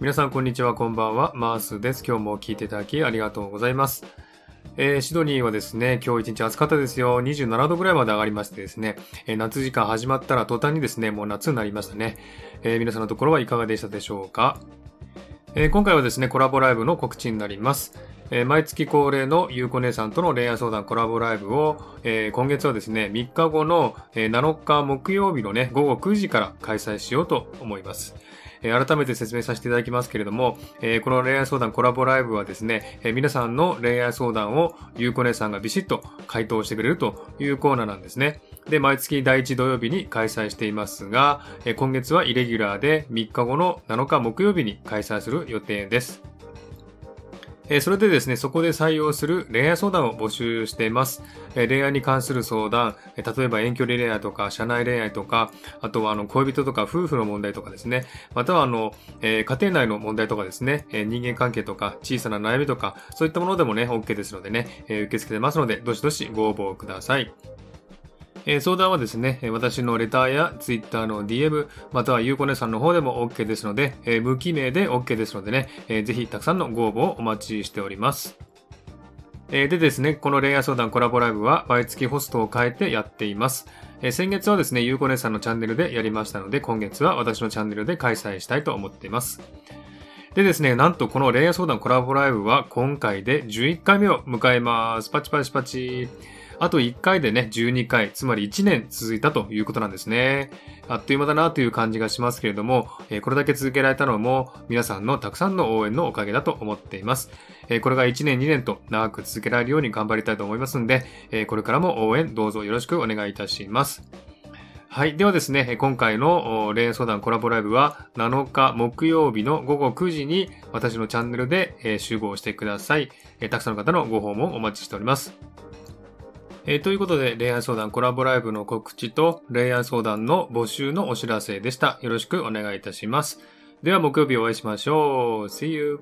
皆さんこんにちは、こんばんは。マースです。今日も聞いていただきありがとうございます。えー、シドニーはですね、今日一日暑かったですよ。27度ぐらいまで上がりましてですね、えー、夏時間始まったら途端にですね、もう夏になりましたね。えー、皆さんのところはいかがでしたでしょうか？え今回はですね、コラボライブの告知になります。え毎月恒例のゆうこ姉さんとの恋愛相談コラボライブを、え今月はですね、3日後の、え7日木曜日のね、午後9時から開催しようと思います。改めて説明させていただきますけれども、この恋愛相談コラボライブはですね、皆さんの恋愛相談をゆうこ姉さんがビシッと回答してくれるというコーナーなんですね。で、毎月第1土曜日に開催していますが、今月はイレギュラーで3日後の7日木曜日に開催する予定です。えそれでですね、そこで採用する恋愛相談を募集しています。え恋愛に関する相談、え例えば遠距離恋愛とか、社内恋愛とか、あとはあの恋人とか夫婦の問題とかですね、またはあの、え家庭内の問題とかですね、え人間関係とか、小さな悩みとか、そういったものでもね、OK ですのでね、え受け付けてますので、どしどしご応募ください。え相談はですね、私のレターや Twitter の DM、またはゆうこねさんの方でも OK ですので、え無記名で OK ですのでね、えぜひたくさんのご応募をお待ちしております。えでですね、この恋愛相談コラボライブは毎月ホストを変えてやっています。え先月はですね、ゆうこねさんのチャンネルでやりましたので、今月は私のチャンネルで開催したいと思っています。でですね、なんとこの恋愛相談コラボライブは今回で11回目を迎えます。パチパチパチ。あと1回でね、12回、つまり1年続いたということなんですね。あっという間だなという感じがしますけれども、えこれだけ続けられたのも皆さんのたくさんの応援のおかげだと思っています。えこれが1年2年と長く続けられるように頑張りたいと思いますんで、えこれからも応援どうぞよろしくお願いいたします。はい。ではですね、今回の恋愛相談コラボライブは7日木曜日の午後9時に私のチャンネルで集合してください。たくさんの方のご訪問お待ちしております。えー、ということで、恋愛相談コラボライブの告知と、恋愛相談の募集のお知らせでした。よろしくお願いいたします。では、木曜日お会いしましょう。See you!